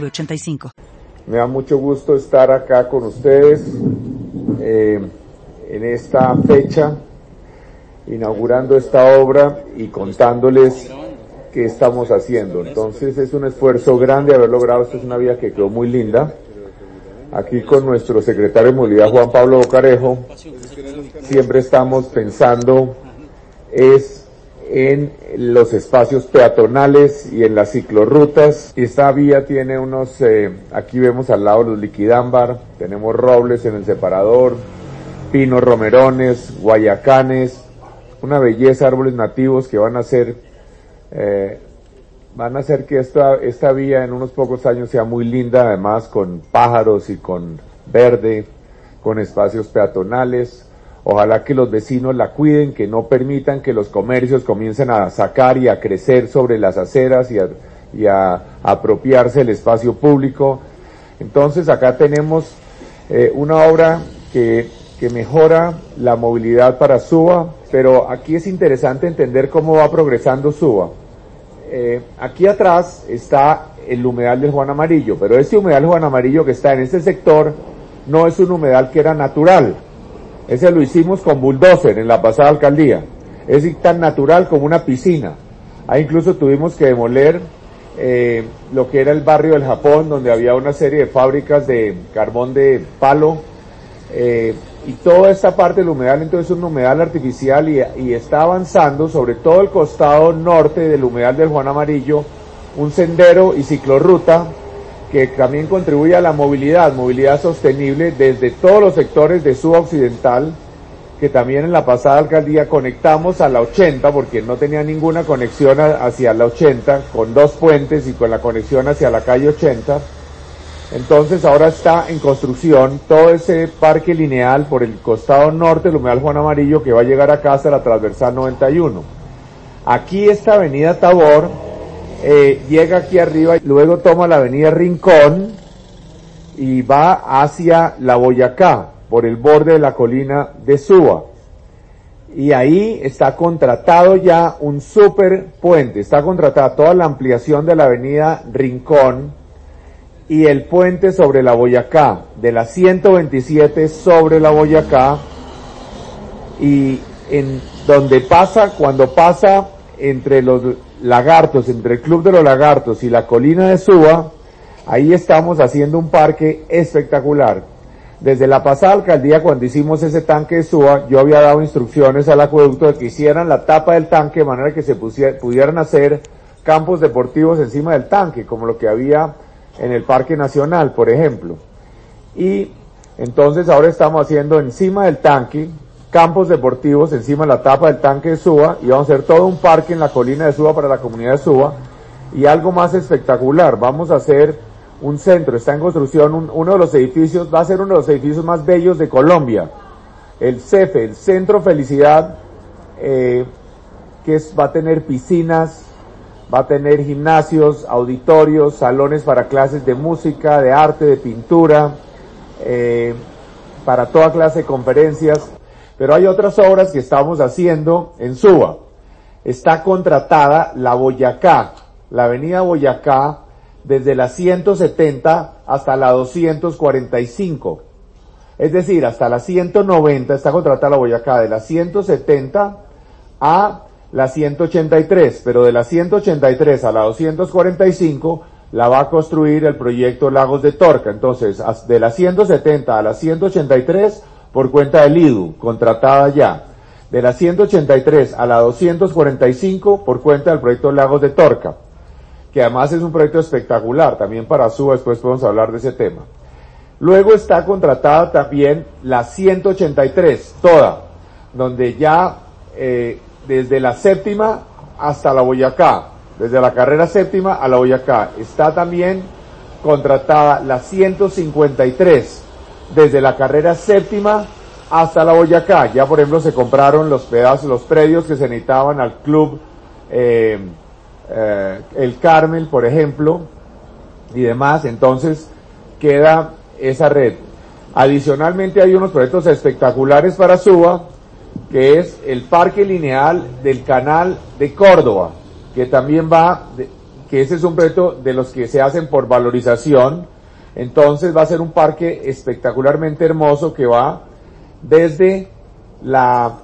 906985. Me da mucho gusto estar acá con ustedes eh, en esta fecha, inaugurando esta obra y contándoles qué estamos haciendo. Entonces es un esfuerzo grande haber logrado, esta es una vía que quedó muy linda. Aquí con nuestro secretario de Movilidad, Juan Pablo Bocarejo, siempre estamos pensando es en los espacios peatonales y en las ciclorrutas. Esta vía tiene unos, eh, aquí vemos al lado los liquidámbar, tenemos robles en el separador, pinos romerones, guayacanes, una belleza, árboles nativos que van a hacer, eh, van a hacer que esta, esta vía en unos pocos años sea muy linda, además con pájaros y con verde, con espacios peatonales, Ojalá que los vecinos la cuiden, que no permitan que los comercios comiencen a sacar y a crecer sobre las aceras y a, apropiarse el espacio público. Entonces acá tenemos eh, una obra que, mejora la movilidad para Suba, pero aquí es interesante entender cómo va progresando Suba. Eh, aquí atrás está el humedal del Juan Amarillo, pero este humedal Juan Amarillo que está en este sector no es un humedal que era natural, ese lo hicimos con bulldozer en la pasada alcaldía. Es tan natural como una piscina. Ahí incluso tuvimos que demoler eh, lo que era el barrio del Japón, donde había una serie de fábricas de carbón de palo. Eh, y toda esta parte del humedal entonces es un humedal artificial y, y, está avanzando sobre todo el costado norte del humedal del Juan Amarillo, un sendero y ciclorruta que también contribuye a la movilidad, movilidad sostenible desde todos los sectores de Occidental, que también en la pasada alcaldía conectamos a la 80, porque no tenía ninguna conexión hacia la 80, con dos puentes y con la conexión hacia la calle 80. Entonces ahora está en construcción todo ese parque lineal por el costado norte del humedal Juan Amarillo que va a llegar acá hasta la transversal 91. Aquí esta avenida Tabor, eh, llega aquí arriba, luego toma la avenida Rincón y va hacia la Boyacá, por el borde de la colina de Suba. Y ahí está contratado ya un super puente, está contratada toda la ampliación de la avenida Rincón y el puente sobre la Boyacá, de la 127 sobre la Boyacá, y en donde pasa, cuando pasa entre los lagartos, entre el Club de los Lagartos y la colina de Suba, ahí estamos haciendo un parque espectacular. Desde la pasada alcaldía, cuando hicimos ese tanque de Suba, yo había dado instrucciones al acueducto de que hicieran la tapa del tanque de manera que se pudieran hacer campos deportivos encima del tanque, como lo que había en el Parque Nacional, por ejemplo. Y entonces ahora estamos haciendo encima del tanque, campos deportivos encima de la tapa del tanque de Suba y vamos a hacer todo un parque en la colina de Suba para la comunidad de Suba y algo más espectacular, vamos a hacer un centro, está en construcción uno de los edificios, va a ser uno de los edificios más bellos de Colombia, el CEFE, el Centro Felicidad, eh, que va a tener piscinas, va a tener gimnasios, auditorios, salones para clases de música, de arte, de pintura, eh, para toda clase de conferencias. Pero hay otras obras que estamos haciendo en Suba. Está contratada la Boyacá, la avenida Boyacá, desde la 170 hasta la 245. Es decir, hasta la 190 está contratada la Boyacá, de la 170 a la 183, pero de la 183 a la 245 la va a construir el proyecto Lagos de Torca. Entonces, de la 170 a la 183 por cuenta del IDU, contratada ya. De la 183 a la 245 por cuenta del proyecto Lagos de Torca, que además es un proyecto espectacular, también para su, después podemos hablar de ese tema. Luego está contratada también la 183, toda, donde ya eh, desde la séptima hasta la Boyacá, desde la carrera séptima a la Boyacá, está también contratada la 153 desde la carrera séptima hasta la Boyacá. Ya por ejemplo se compraron los pedazos, los predios que se necesitaban al club eh, eh, El Carmel, por ejemplo, y demás. Entonces queda esa red. Adicionalmente hay unos proyectos espectaculares para Suba, que es el parque lineal del canal de Córdoba, que también va, que ese es un proyecto de los que se hacen por valorización. Entonces va a ser un parque espectacularmente hermoso que va desde la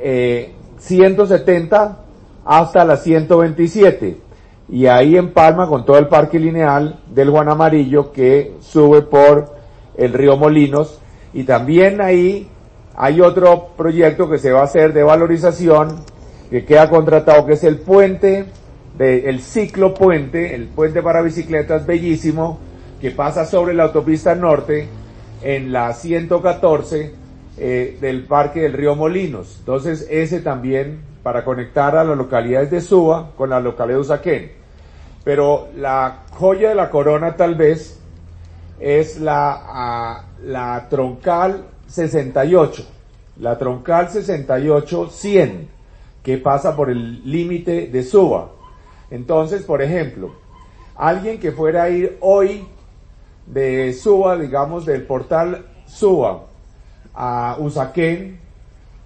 eh, 170 hasta la 127 y ahí en Palma con todo el parque lineal del Juan Amarillo que sube por el río Molinos. Y también ahí hay otro proyecto que se va a hacer de valorización que queda contratado que es el puente de, el ciclo puente, el puente para bicicletas bellísimo que pasa sobre la autopista norte en la 114 eh, del parque del río Molinos. Entonces ese también para conectar a las localidades de Suba con la localidad de Usaquén. Pero la joya de la corona tal vez es la, la troncal 68, la troncal 68-100, que pasa por el límite de Suba. Entonces, por ejemplo, alguien que fuera a ir hoy de Suba, digamos, del portal Suba a Usaquén,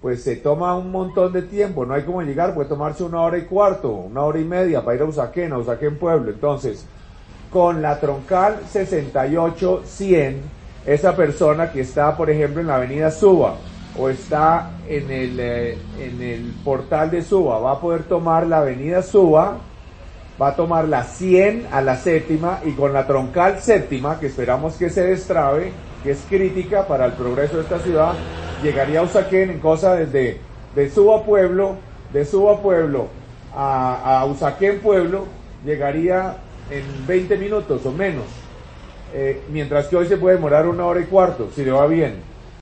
pues se toma un montón de tiempo, no hay como llegar, puede tomarse una hora y cuarto, una hora y media para ir a Usaquén, a Usaquén Pueblo. Entonces, con la troncal 68-100, esa persona que está, por ejemplo, en la avenida Suba o está en el, eh, en el portal de Suba, va a poder tomar la avenida Suba, va a tomar la 100 a la séptima y con la troncal séptima, que esperamos que se destrabe, que es crítica para el progreso de esta ciudad, llegaría a Usaquén en cosa desde de Suba Pueblo, de Suba Pueblo a, a Usaquén Pueblo, llegaría en 20 minutos o menos, eh, mientras que hoy se puede demorar una hora y cuarto, si le va bien.